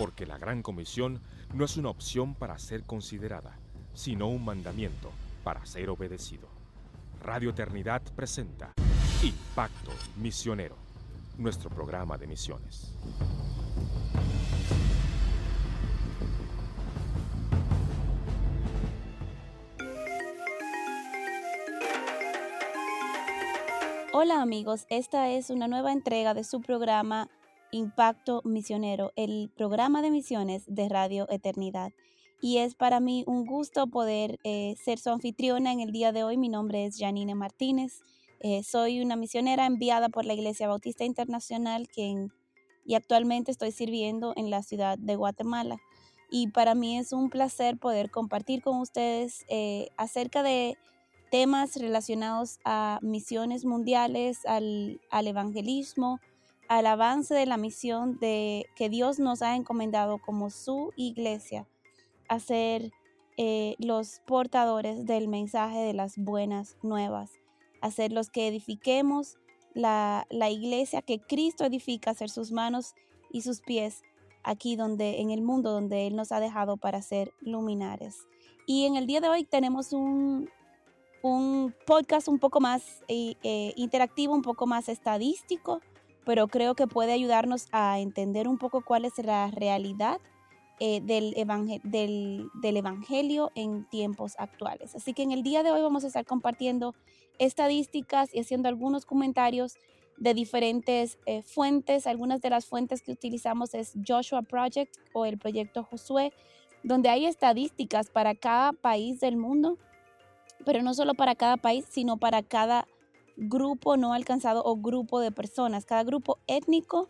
porque la Gran Comisión no es una opción para ser considerada, sino un mandamiento para ser obedecido. Radio Eternidad presenta Impacto Misionero, nuestro programa de misiones. Hola amigos, esta es una nueva entrega de su programa Impacto Misionero, el programa de misiones de Radio Eternidad. Y es para mí un gusto poder eh, ser su anfitriona en el día de hoy. Mi nombre es Janine Martínez. Eh, soy una misionera enviada por la Iglesia Bautista Internacional y actualmente estoy sirviendo en la ciudad de Guatemala. Y para mí es un placer poder compartir con ustedes eh, acerca de temas relacionados a misiones mundiales, al, al, evangelismo, al avance de la misión de que Dios nos ha encomendado como su iglesia a ser eh, los portadores del mensaje de las buenas nuevas, a ser los que edifiquemos la, la iglesia que Cristo edifica, ser sus manos y sus pies aquí donde en el mundo donde Él nos ha dejado para ser luminares. Y en el día de hoy tenemos un, un podcast un poco más eh, eh, interactivo, un poco más estadístico, pero creo que puede ayudarnos a entender un poco cuál es la realidad eh, del, del, Evangelio en tiempos actuales. Así que en el día de hoy vamos a estar compartiendo estadísticas y haciendo algunos comentarios de diferentes fuentes. Algunas de las fuentes que utilizamos es Joshua Project o el proyecto Josué, donde hay estadísticas para cada país del mundo pero no solo para cada país, sino para cada grupo no alcanzado o grupo de personas, cada grupo étnico.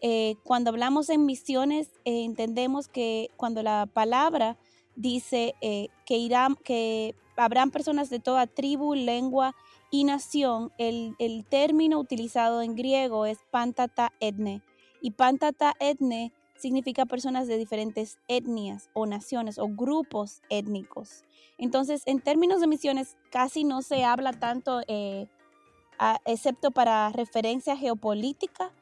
Eh, cuando hablamos en misiones, eh, entendemos que cuando la palabra dice eh, que, irán, que habrán personas de toda tribu, lengua y nación, el, el término utilizado en griego es pantata etne. Y pantata etne significa personas de diferentes etnias o naciones o grupos étnicos. Entonces, en términos de misiones, casi no se habla tanto, eh, excepto para referencia geopolítica,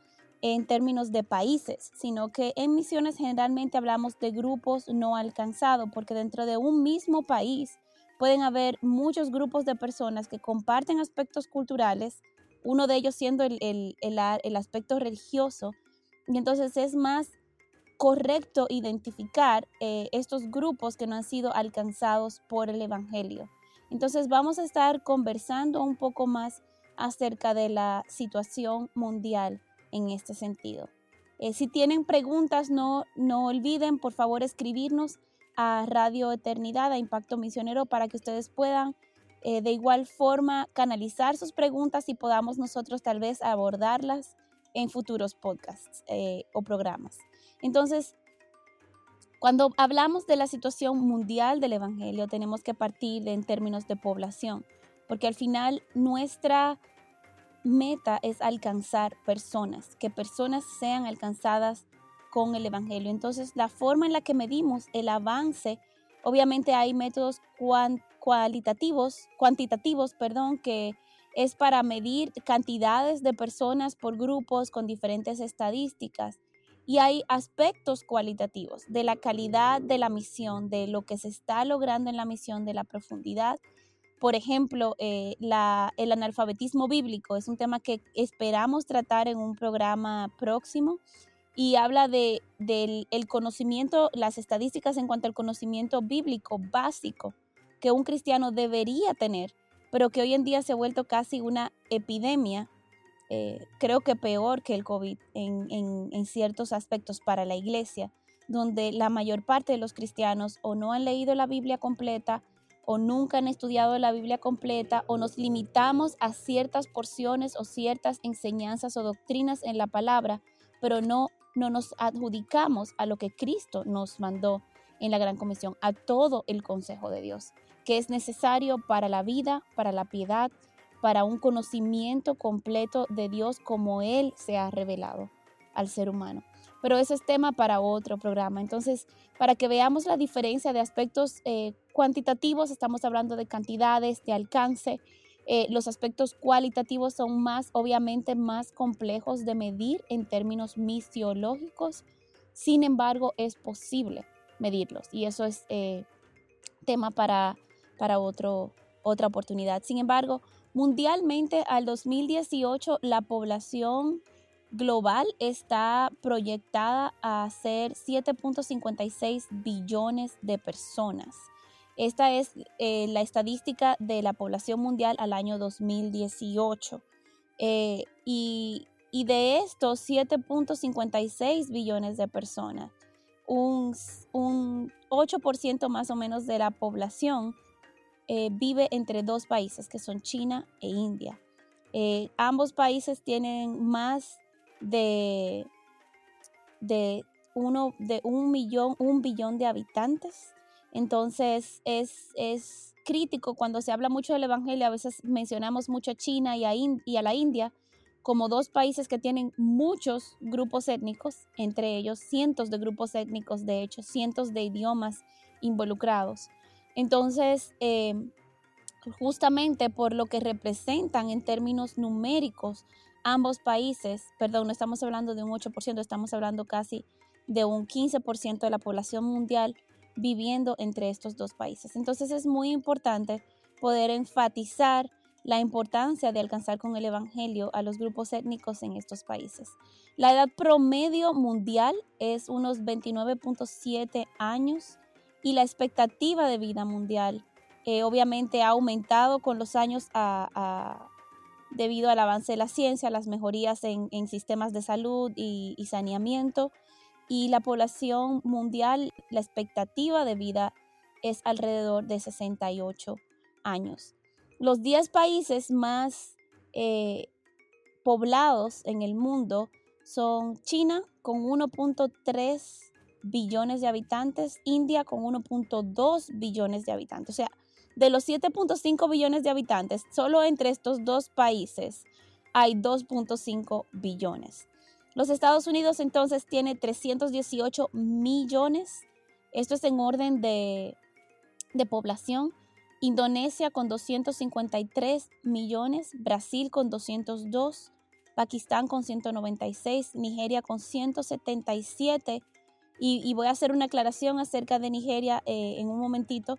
en términos de países, sino que en misiones generalmente hablamos de grupos no alcanzados, porque dentro de un mismo país pueden haber muchos grupos de personas que comparten aspectos culturales, uno de ellos siendo el, el, el aspecto religioso, y entonces es más correcto identificar eh, estos grupos que no han sido alcanzados por el Evangelio. Entonces vamos a estar conversando un poco más acerca de la situación mundial en este sentido. Eh, si tienen preguntas, no, no olviden por favor escribirnos a Radio Eternidad, a Impacto Misionero, para que ustedes puedan eh, de igual forma canalizar sus preguntas y podamos nosotros tal vez abordarlas en futuros podcasts o programas. Entonces, cuando hablamos de la situación mundial del Evangelio, tenemos que partir en términos de población, porque al final nuestra meta es alcanzar personas, que personas sean alcanzadas con el Evangelio. Entonces, la forma en la que medimos el avance, obviamente hay métodos cualitativos, cuantitativos, perdón, que es para medir cantidades de personas por grupos con diferentes estadísticas. Y hay aspectos cualitativos de la calidad de la misión, de lo que se está logrando en la misión, de la profundidad. Por ejemplo, eh, el analfabetismo bíblico es un tema que esperamos tratar en un programa próximo y habla de, del conocimiento, las estadísticas en cuanto al conocimiento bíblico básico que un cristiano debería tener, pero que hoy en día se ha vuelto casi una epidemia eh, creo que peor que el COVID en, ciertos aspectos para la iglesia, donde la mayor parte de los cristianos o no han leído la Biblia completa o nunca han estudiado la Biblia completa o nos limitamos a ciertas porciones o ciertas enseñanzas o doctrinas en la palabra, pero no, no nos adjudicamos a lo que Cristo nos mandó en la Gran Comisión, a todo el consejo de Dios, que es necesario para la vida, para la piedad, para un conocimiento completo de Dios como Él se ha revelado al ser humano. Pero ese es tema para otro programa. Entonces, para que veamos la diferencia de aspectos eh, cuantitativos, estamos hablando de cantidades, de alcance. Eh, los aspectos cualitativos son más, obviamente, más complejos de medir en términos misiológicos. Sin embargo, es posible medirlos y eso es eh, tema para, para otro, otra oportunidad. Sin embargo, mundialmente al 2018 la población global está proyectada a ser 7.56 billones de personas. Esta es eh, la estadística de la población mundial al año 2018. Eh, y, de estos 7.56 billones de personas, un, 8% más o menos de la población eh, vive entre dos países, que son China e India. ambos países tienen más de, de, uno, de un millón, un billón de habitantes entonces es, es crítico cuando se habla mucho del Evangelio, a veces mencionamos mucho a China y a, y a la India como dos países que tienen muchos grupos étnicos, entre ellos cientos de grupos étnicos, de hecho, cientos de idiomas involucrados. Entonces, eh, justamente por lo que representan en términos numéricos ambos países, perdón, no estamos hablando de un 8%, estamos hablando casi de un 15% de la población mundial, viviendo entre estos dos países. Entonces es muy importante poder enfatizar la importancia de alcanzar con el Evangelio a los grupos étnicos en estos países. La edad promedio mundial es unos 29.7 años y la expectativa de vida mundial eh, obviamente ha aumentado con los años debido al avance de la ciencia, las mejorías en, sistemas de salud y saneamiento y la población mundial, la expectativa de vida es alrededor de 68 años. Los 10 países más eh, poblados en el mundo son China con 1.3 billones de habitantes, India con 1.2 billones de habitantes. O sea, de los 7.5 billones de habitantes, solo entre estos dos países hay 2.5 billones. Los Estados Unidos entonces tiene 318 millones. Esto es en orden de, población. Indonesia con 253 millones, Brasil con 202, Pakistán con 196, Nigeria con 177. Y, voy a hacer una aclaración acerca de Nigeria eh, en un momentito.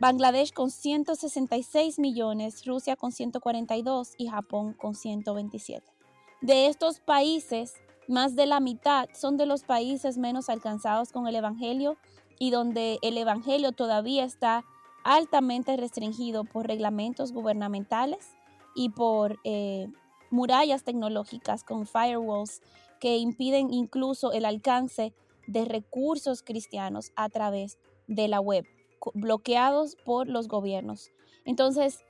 Bangladesh con 166 millones, Rusia con 142 y Japón con 127. De estos países, más de la mitad son de los países menos alcanzados con el Evangelio y donde el Evangelio todavía está altamente restringido por reglamentos gubernamentales y por eh, murallas tecnológicas con firewalls que impiden incluso el alcance de recursos cristianos a través de la web, bloqueados por los gobiernos. Entonces,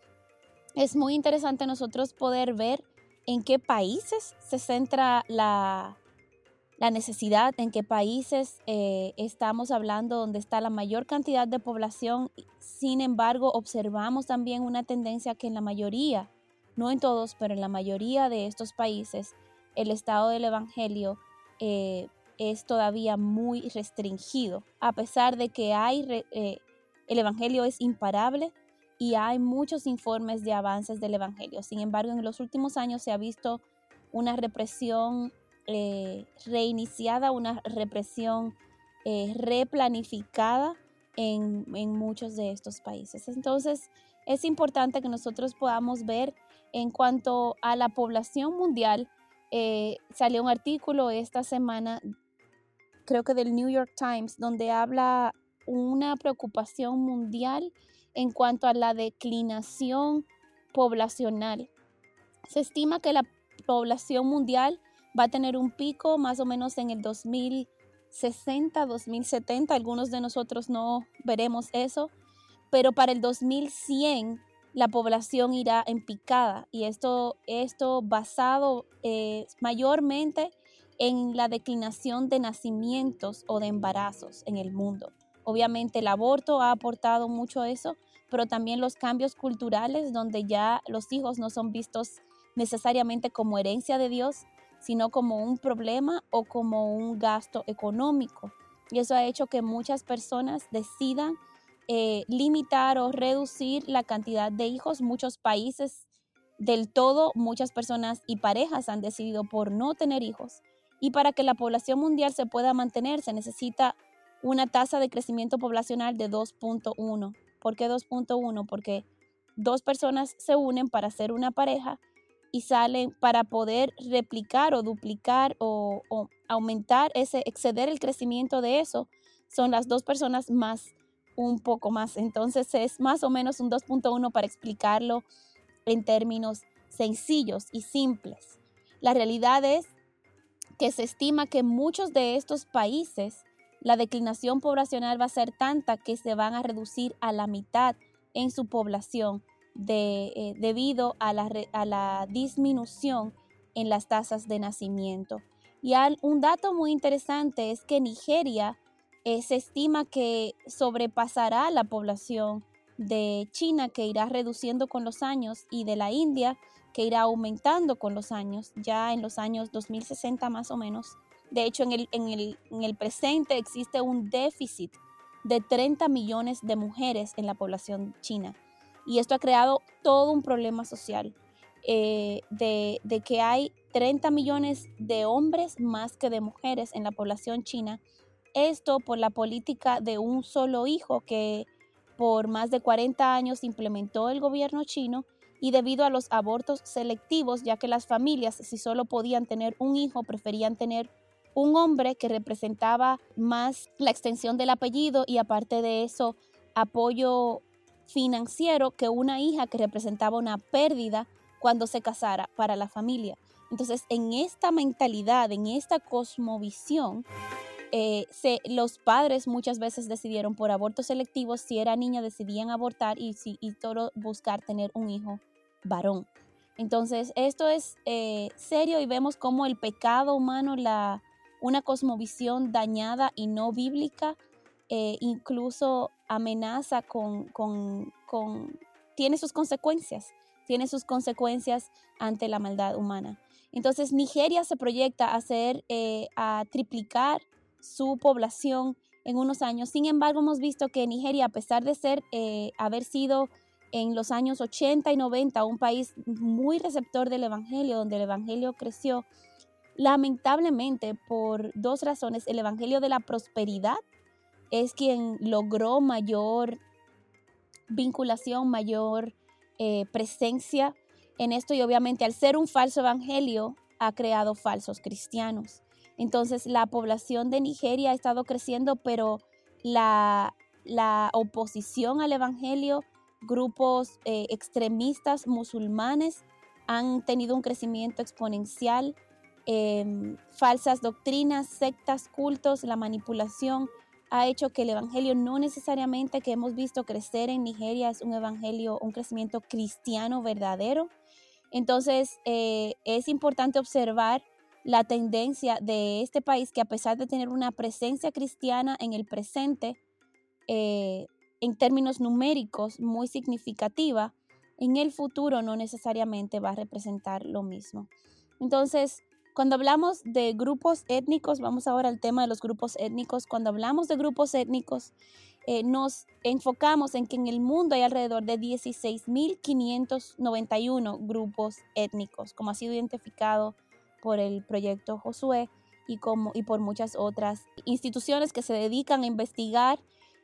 es muy interesante nosotros poder ver en qué países se centra la, necesidad, en qué países eh, estamos hablando donde está la mayor cantidad de población. Sin embargo, observamos también una tendencia que en la mayoría, no en todos, pero en la mayoría de estos países, el estado del Evangelio eh, es todavía muy restringido, a pesar de que hay, eh, el Evangelio es imparable, y hay muchos informes de avances del Evangelio. Sin embargo, en los últimos años se ha visto una represión eh, reiniciada, una represión eh, replanificada en, muchos de estos países. Entonces, es importante que nosotros podamos ver en cuanto a la población mundial. Eh, salió un artículo esta semana, creo que del New York Times, donde habla una preocupación mundial en cuanto a la declinación poblacional. Se estima que la población mundial va a tener un pico más o menos en el 2060, 2070. Algunos de nosotros no veremos eso, pero para el 2100 la población irá en picada y esto, esto basado eh, mayormente en la declinación de nacimientos o de embarazos en el mundo. Obviamente el aborto ha aportado mucho a eso, pero también los cambios culturales donde ya los hijos no son vistos necesariamente como herencia de Dios, sino como un problema o como un gasto económico. Y eso ha hecho que muchas personas decidan eh, limitar o reducir la cantidad de hijos. Muchos países del todo, muchas personas y parejas han decidido por no tener hijos y para que la población mundial se pueda mantener se necesita una tasa de crecimiento poblacional de 2.1. ¿Por qué 2.1? Porque dos personas se unen para ser una pareja y salen para poder replicar o duplicar o, aumentar ese, exceder el crecimiento de eso, son las dos personas más un poco más. Entonces es más o menos un 2.1 para explicarlo en términos sencillos y simples. La realidad es que se estima que muchos de estos países la declinación poblacional va a ser tanta que se van a reducir a la mitad en su población eh, debido a la, disminución en las tasas de nacimiento. Y un dato muy interesante es que Nigeria eh, se estima que sobrepasará la población de China que irá reduciendo con los años y de la India que irá aumentando con los años, ya en los años 2060 más o menos. De hecho, en el, en el presente existe un déficit de 30 millones de mujeres en la población china. Y esto ha creado todo un problema social eh, de, de que hay 30 millones de hombres más que de mujeres en la población china. Esto por la política de un solo hijo que por más de 40 años implementó el gobierno chino y debido a los abortos selectivos, ya que las familias, si solo podían tener un hijo, preferían tener un hombre que representaba más la extensión del apellido y aparte de eso, apoyo financiero que una hija que representaba una pérdida cuando se casara para la familia. Entonces, en esta mentalidad, en esta cosmovisión, eh, los padres muchas veces decidieron por abortos selectivos, si era niña decidían abortar y, si, y todo buscar tener un hijo varón. Entonces, esto es eh, serio y vemos cómo el pecado humano, la, una cosmovisión dañada y no bíblica, eh, incluso amenaza con, con, con, tiene sus consecuencias, tiene sus consecuencias ante la maldad humana. Entonces Nigeria se proyecta a, hacer, eh, a triplicar su población en unos años. Sin embargo, hemos visto que Nigeria, a pesar de ser, eh, haber sido en los años 80 y 90 un país muy receptor del Evangelio, donde el Evangelio creció, lamentablemente por dos razones, el Evangelio de la prosperidad es quien logró mayor vinculación, mayor eh, presencia en esto y obviamente al ser un falso evangelio ha creado falsos cristianos. Entonces la población de Nigeria ha estado creciendo, pero la, oposición al evangelio, grupos eh, extremistas musulmanes han tenido un crecimiento exponencial, em, falsas doctrinas, sectas, cultos, la manipulación ha hecho que el evangelio no necesariamente que hemos visto crecer en Nigeria es un evangelio, un crecimiento cristiano verdadero. Entonces, eh, es importante observar la tendencia de este país que a pesar de tener una presencia cristiana en el presente, eh, en términos numéricos muy significativa, en el futuro no necesariamente va a representar lo mismo. Entonces, cuando hablamos de grupos étnicos, vamos ahora al tema de los grupos étnicos, cuando hablamos de grupos étnicos, eh, nos enfocamos en que en el mundo hay alrededor de 16.591 grupos étnicos, como ha sido identificado por el proyecto Josué y, como, y por muchas otras instituciones que se dedican a investigar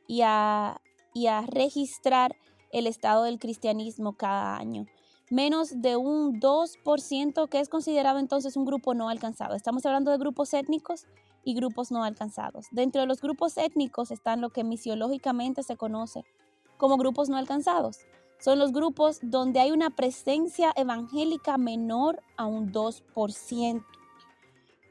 y a, y a registrar el estado del cristianismo cada año menos de un 2% que es considerado entonces un grupo no alcanzado. Estamos hablando de grupos étnicos y grupos no alcanzados. Dentro de los grupos étnicos están lo que misiológicamente se conoce como grupos no alcanzados. Son los grupos donde hay una presencia evangélica menor a un 2%.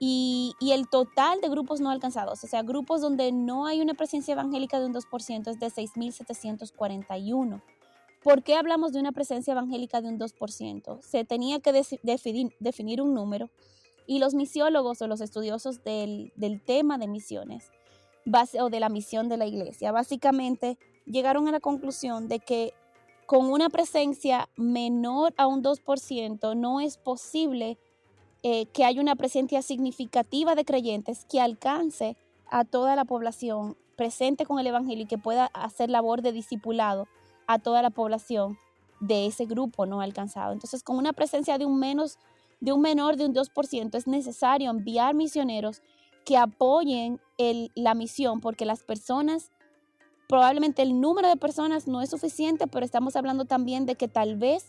Y, y, el total de grupos no alcanzados, o sea, grupos donde no hay una presencia evangélica de un 2%, es de 6.741. ¿Por qué hablamos de una presencia evangélica de un 2%? Se tenía que definir, un número y los misiólogos o los estudiosos del, tema de misiones o de la misión de la iglesia básicamente llegaron a la conclusión de que con una presencia menor a un 2% no es posible eh, que haya una presencia significativa de creyentes que alcance a toda la población presente con el Evangelio y que pueda hacer labor de discipulado a toda la población de ese grupo no alcanzado. Entonces, con una presencia de un menos de un menor de un 2%, es necesario enviar misioneros que apoyen la misión, porque las personas, probablemente el número de personas no es suficiente, pero estamos hablando también de que tal vez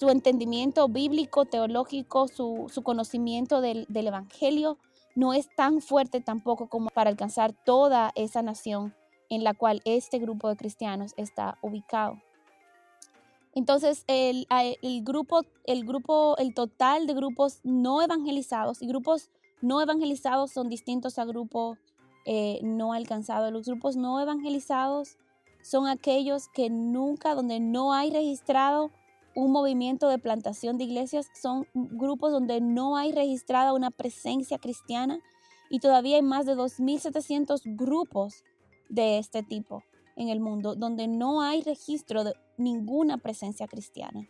su entendimiento bíblico, teológico, su, conocimiento del, del Evangelio no es tan fuerte tampoco como para alcanzar toda esa nación en la cual este grupo de cristianos está ubicado. Entonces, el, grupo, el grupo, el total de grupos no evangelizados y grupos no evangelizados son distintos a grupos eh, no alcanzados. Los grupos no evangelizados son aquellos que nunca, donde no hay registrado un movimiento de plantación de iglesias, son grupos donde no hay registrada una presencia cristiana y todavía hay más de 2.700 grupos de este tipo en el mundo donde no hay registro de ninguna presencia cristiana.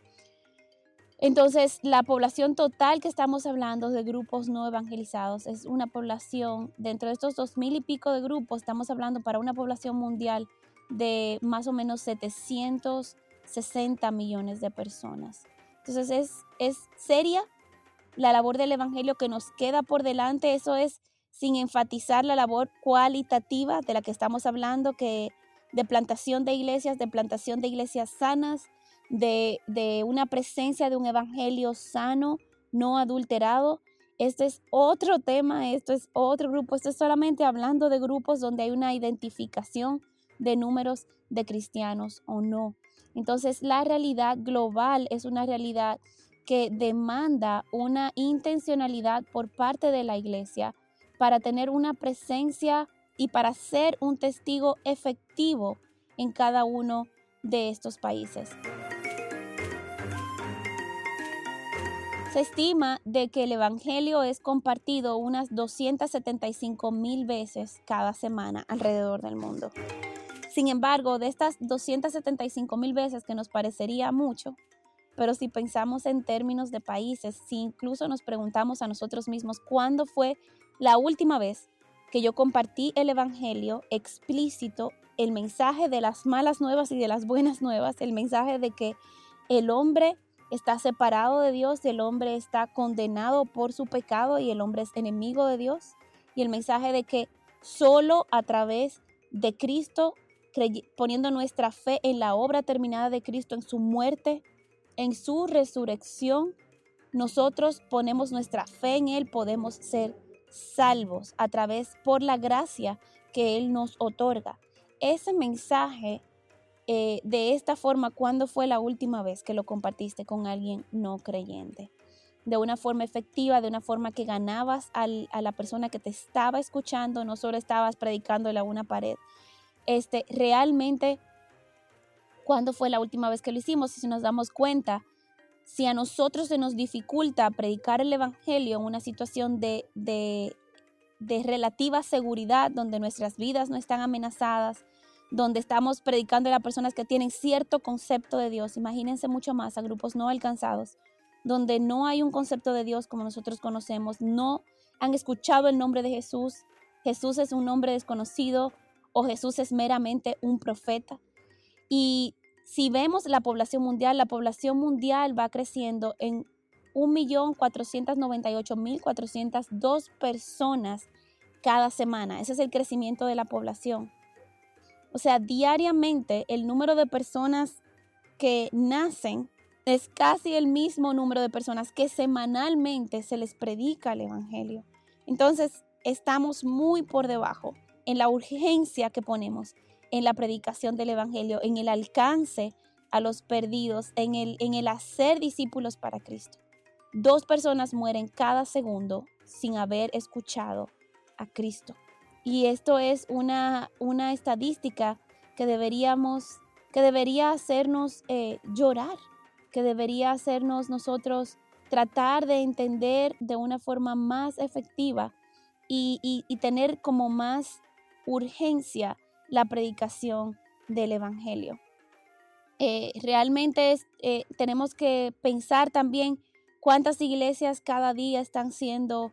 Entonces, la población total que estamos hablando de grupos no evangelizados es una población, dentro de estos dos mil y pico de grupos, estamos hablando para una población mundial de más o menos 760 millones de personas. Entonces, es, es seria la labor del Evangelio que nos queda por delante. Eso es sin enfatizar la labor cualitativa de la que estamos hablando, que de plantación de iglesias, de plantación de iglesias sanas, de, una presencia de un evangelio sano, no adulterado. Este es otro tema, esto es otro grupo, esto es solamente hablando de grupos donde hay una identificación de números de cristianos o no. Entonces, la realidad global es una realidad que demanda una intencionalidad por parte de la iglesia para tener una presencia y para ser un testigo efectivo en cada uno de estos países. Se estima de que el Evangelio es compartido unas 275 mil veces cada semana alrededor del mundo. Sin embargo, de estas 275 mil veces que nos parecería mucho, pero si pensamos en términos de países, si incluso nos preguntamos a nosotros mismos cuándo fue la última vez que yo compartí el Evangelio explícito, el mensaje de las malas nuevas y de las buenas nuevas, el mensaje de que el hombre está separado de Dios, el hombre está condenado por su pecado y el hombre es enemigo de Dios, y el mensaje de que solo a través de Cristo, poniendo nuestra fe en la obra terminada de Cristo, en su muerte, en su resurrección, nosotros ponemos nuestra fe en Él, podemos ser salvos a través por la gracia que Él nos otorga. Ese mensaje eh, de esta forma, ¿cuándo fue la última vez que lo compartiste con alguien no creyente? De una forma efectiva, de una forma que ganabas a la persona que te estaba escuchando, no solo estabas predicándole a una pared. Este, realmente, ¿cuándo fue la última vez que lo hicimos? Si nos damos cuenta, si a nosotros se nos dificulta predicar el Evangelio en una situación de, de, relativa seguridad, donde nuestras vidas no están amenazadas, donde estamos predicando a las personas que tienen cierto concepto de Dios, imagínense mucho más a grupos no alcanzados, donde no hay un concepto de Dios como nosotros conocemos, no han escuchado el nombre de Jesús, Jesús es un nombre desconocido o Jesús es meramente un profeta. Y si vemos la población mundial, la población mundial va creciendo en 1.498.402 personas cada semana. Ese es el crecimiento de la población. O sea, diariamente el número de personas que nacen es casi el mismo número de personas que semanalmente se les predica el Evangelio. Entonces, estamos muy por debajo en la urgencia que ponemos en la predicación del Evangelio, en el alcance a los perdidos, en el, en el hacer discípulos para Cristo. Dos personas mueren cada segundo sin haber escuchado a Cristo. Y esto es una, una estadística que deberíamos, que debería hacernos eh, llorar, que debería hacernos nosotros tratar de entender de una forma más efectiva y, y tener como más urgencia la predicación del Evangelio. Eh, realmente eh, tenemos que pensar también cuántas iglesias cada día están siendo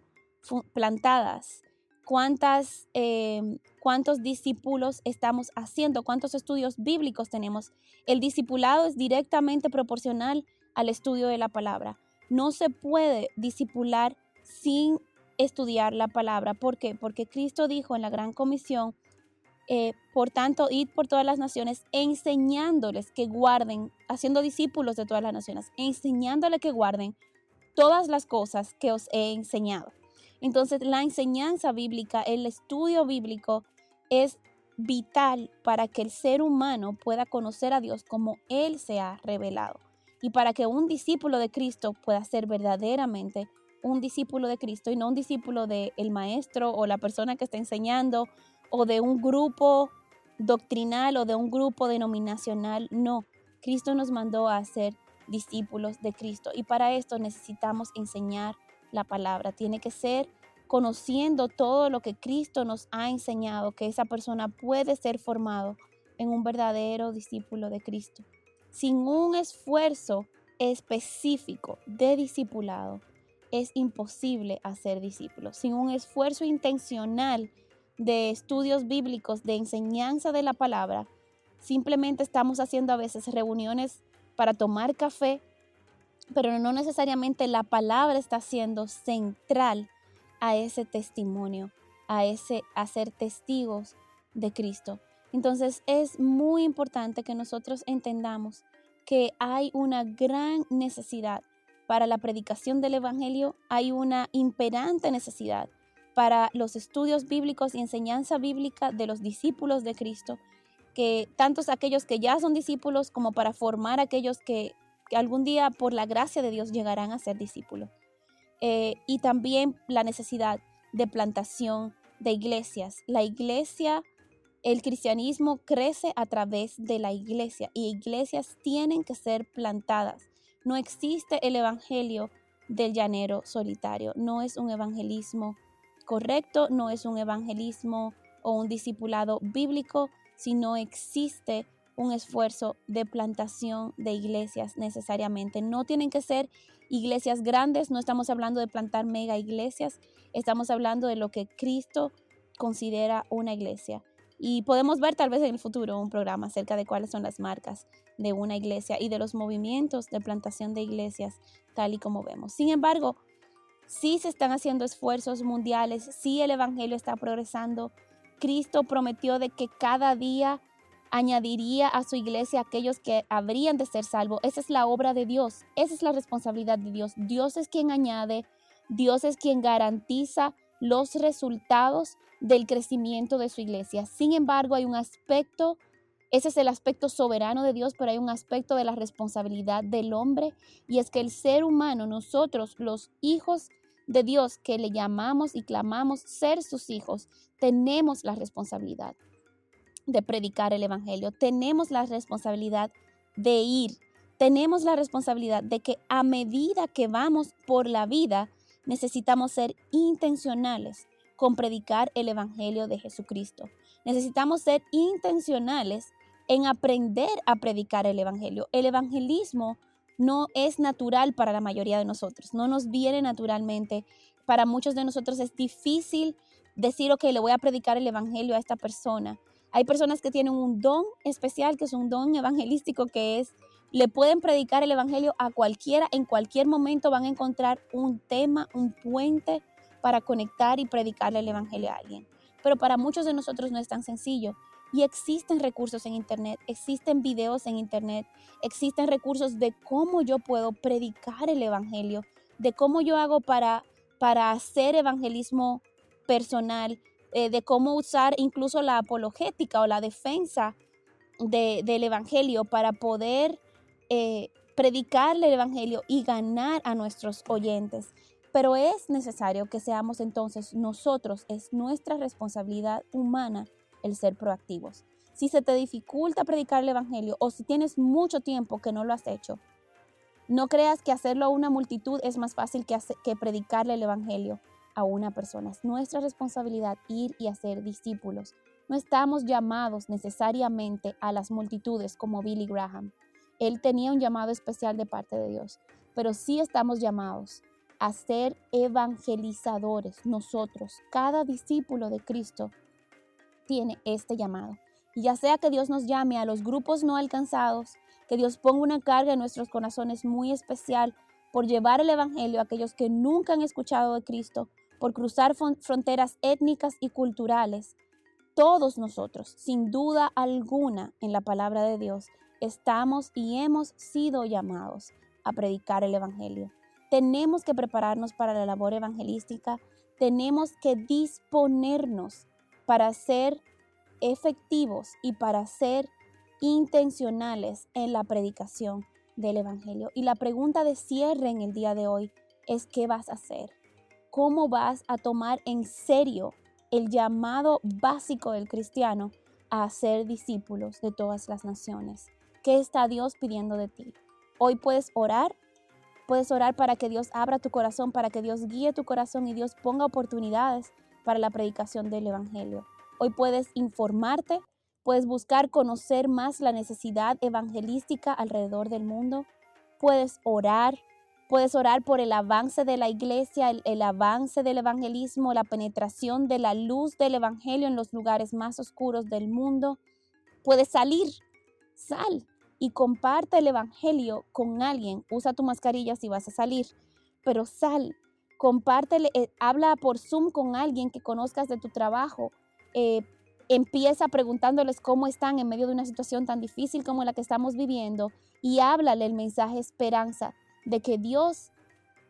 plantadas, cuántas, em, cuántos discípulos estamos haciendo, cuántos estudios bíblicos tenemos. El discipulado es directamente proporcional al estudio de la palabra. No se puede disipular sin estudiar la palabra. ¿Por qué? Porque Cristo dijo en la gran comisión, eh, por tanto, id por todas las naciones, enseñándoles que guarden, haciendo discípulos de todas las naciones, enseñándoles que guarden todas las cosas que os he enseñado. Entonces, la enseñanza bíblica, el estudio bíblico es vital para que el ser humano pueda conocer a Dios como Él se ha revelado y para que un discípulo de Cristo pueda ser verdaderamente un discípulo de Cristo y no un discípulo del el maestro o la persona que está enseñando o de un grupo doctrinal o de un grupo denominacional. No, Cristo nos mandó a ser discípulos de Cristo y para esto necesitamos enseñar la palabra. Tiene que ser conociendo todo lo que Cristo nos ha enseñado, que esa persona puede ser formado en un verdadero discípulo de Cristo. Sin un esfuerzo específico de discipulado, es imposible hacer discípulos. Sin un esfuerzo intencional de estudios bíblicos, de enseñanza de la palabra, simplemente estamos haciendo a veces reuniones para tomar café, pero no necesariamente la palabra está siendo central a ese testimonio, a ese a ser testigos de Cristo. Entonces es muy importante que nosotros entendamos que hay una gran necesidad para la predicación del Evangelio, hay una imperante necesidad para los estudios bíblicos y enseñanza bíblica de los discípulos de Cristo, que tantos aquellos que ya son discípulos como para formar aquellos que, algún día por la gracia de Dios llegarán a ser discípulos. Eh, y también la necesidad de plantación de iglesias. La iglesia, el cristianismo crece a través de la iglesia y iglesias tienen que ser plantadas. No existe el evangelio del llanero solitario, no es un evangelismo correcto, no es un evangelismo o un discipulado bíblico, sino existe un esfuerzo de plantación de iglesias necesariamente. No tienen que ser iglesias grandes, no estamos hablando de plantar mega iglesias, estamos hablando de lo que Cristo considera una iglesia. Y podemos ver tal vez en el futuro un programa acerca de cuáles son las marcas de una iglesia y de los movimientos de plantación de iglesias, tal y como vemos. Sin embargo, sí se están haciendo esfuerzos mundiales, sí el Evangelio está progresando. Cristo prometió de que cada día añadiría a su iglesia aquellos que habrían de ser salvos. Esa es la obra de Dios, esa es la responsabilidad de Dios. Dios es quien añade, Dios es quien garantiza los resultados del crecimiento de su iglesia. Sin embargo, hay un aspecto, ese es el aspecto soberano de Dios, pero hay un aspecto de la responsabilidad del hombre y es que el ser humano, nosotros los hijos de Dios que le llamamos y clamamos ser sus hijos, tenemos la responsabilidad de predicar el Evangelio, tenemos la responsabilidad de ir, tenemos la responsabilidad de que a medida que vamos por la vida, necesitamos ser intencionales con predicar el Evangelio de Jesucristo. Necesitamos ser intencionales en aprender a predicar el Evangelio. El evangelismo no es natural para la mayoría de nosotros, no nos viene naturalmente. Para muchos de nosotros es difícil decir, ok, le voy a predicar el Evangelio a esta persona. Hay personas que tienen un don especial, que es un don evangelístico, que es, le pueden predicar el Evangelio a cualquiera, en cualquier momento van a encontrar un tema, un puente para conectar y predicarle el Evangelio a alguien. Pero para muchos de nosotros no es tan sencillo. Y existen recursos en Internet, existen videos en Internet, existen recursos de cómo yo puedo predicar el Evangelio, de cómo yo hago para, para hacer evangelismo personal, eh, de cómo usar incluso la apologética o la defensa del Evangelio para poder eh, predicarle el Evangelio y ganar a nuestros oyentes. Pero es necesario que seamos entonces nosotros, es nuestra responsabilidad humana el ser proactivos. Si se te dificulta predicar el Evangelio o si tienes mucho tiempo que no lo has hecho, no creas que hacerlo a una multitud es más fácil que, que predicarle el Evangelio a una persona. Es nuestra responsabilidad ir y hacer discípulos. No estamos llamados necesariamente a las multitudes como Billy Graham. Él tenía un llamado especial de parte de Dios, pero sí estamos llamados a ser evangelizadores nosotros. Cada discípulo de Cristo tiene este llamado. Y ya sea que Dios nos llame a los grupos no alcanzados, que Dios ponga una carga en nuestros corazones muy especial por llevar el Evangelio a aquellos que nunca han escuchado de Cristo, por cruzar fronteras étnicas y culturales. Todos nosotros, sin duda alguna, en la palabra de Dios, estamos y hemos sido llamados a predicar el Evangelio. Tenemos que prepararnos para la labor evangelística, tenemos que disponernos para ser efectivos y para ser intencionales en la predicación del Evangelio. Y la pregunta de cierre en el día de hoy es, ¿qué vas a hacer? ¿Cómo vas a tomar en serio el llamado básico del cristiano a ser discípulos de todas las naciones? ¿Qué está Dios pidiendo de ti? Hoy puedes orar, puedes orar para que Dios abra tu corazón, para que Dios guíe tu corazón y Dios ponga oportunidades para la predicación del Evangelio. Hoy puedes informarte Puedes buscar conocer más la necesidad evangelística alrededor del mundo. Puedes orar. Puedes orar por el avance de la iglesia, el, avance del evangelismo, la penetración de la luz del evangelio en los lugares más oscuros del mundo. Puedes salir. Sal y comparte el evangelio con alguien. Usa tu mascarilla si vas a salir, pero sal. Compártele, eh, habla por Zoom con alguien que conozcas de tu trabajo. Eh, empieza preguntándoles cómo están en medio de una situación tan difícil como la que estamos viviendo y háblale el mensaje esperanza de que Dios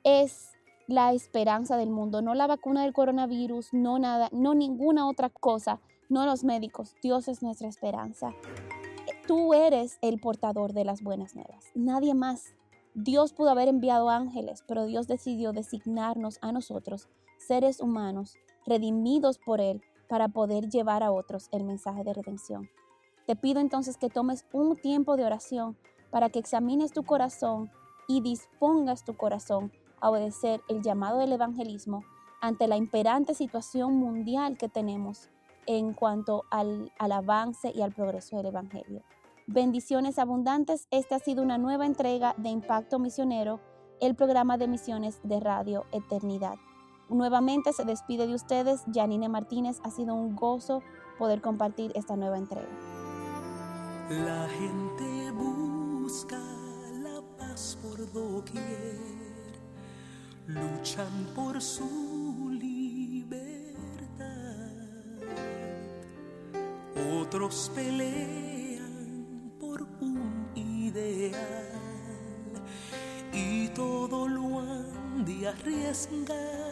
es la esperanza del mundo, no la vacuna del coronavirus, no nada, no ninguna otra cosa, no los médicos, Dios es nuestra esperanza. Tú eres el portador de las buenas nuevas, nadie más. Dios pudo haber enviado ángeles, pero Dios decidió designarnos a nosotros, seres humanos, redimidos por Él, para poder llevar a otros el mensaje de redención. Te pido entonces que tomes un tiempo de oración para que examines tu corazón y dispongas tu corazón a obedecer el llamado del evangelismo ante la imperante situación mundial que tenemos en cuanto al, al, avance y al progreso del Evangelio. Bendiciones abundantes, esta ha sido una nueva entrega de Impacto Misionero, el programa de misiones de Radio Eternidad. Nuevamente se despide de ustedes Janine Martínez. Ha sido un gozo poder compartir esta nueva entrega. La gente busca la paz por doquier, luchan por su libertad. Otros pelean arriesgar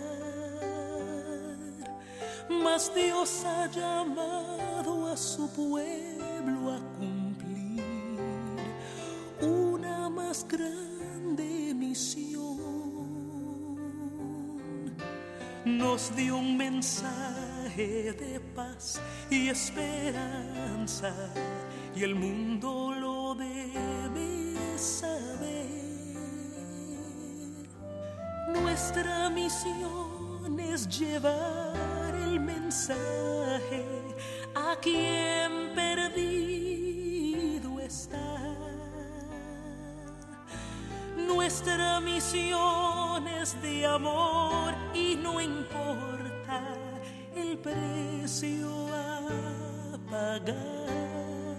mas Dios ha llamado a su pueblo a cumplir una más grande misión. Nos dio un mensaje de paz y esperanza y el mundo Nuestra misión es de amor y no importa el precio a pagar.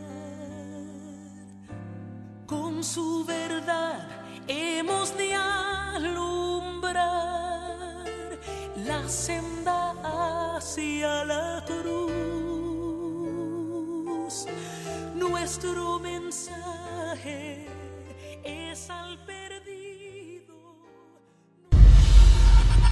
Con su verdad hemos de alumbrar la senda hacia la cruz. Nuestro mensaje es al perdido.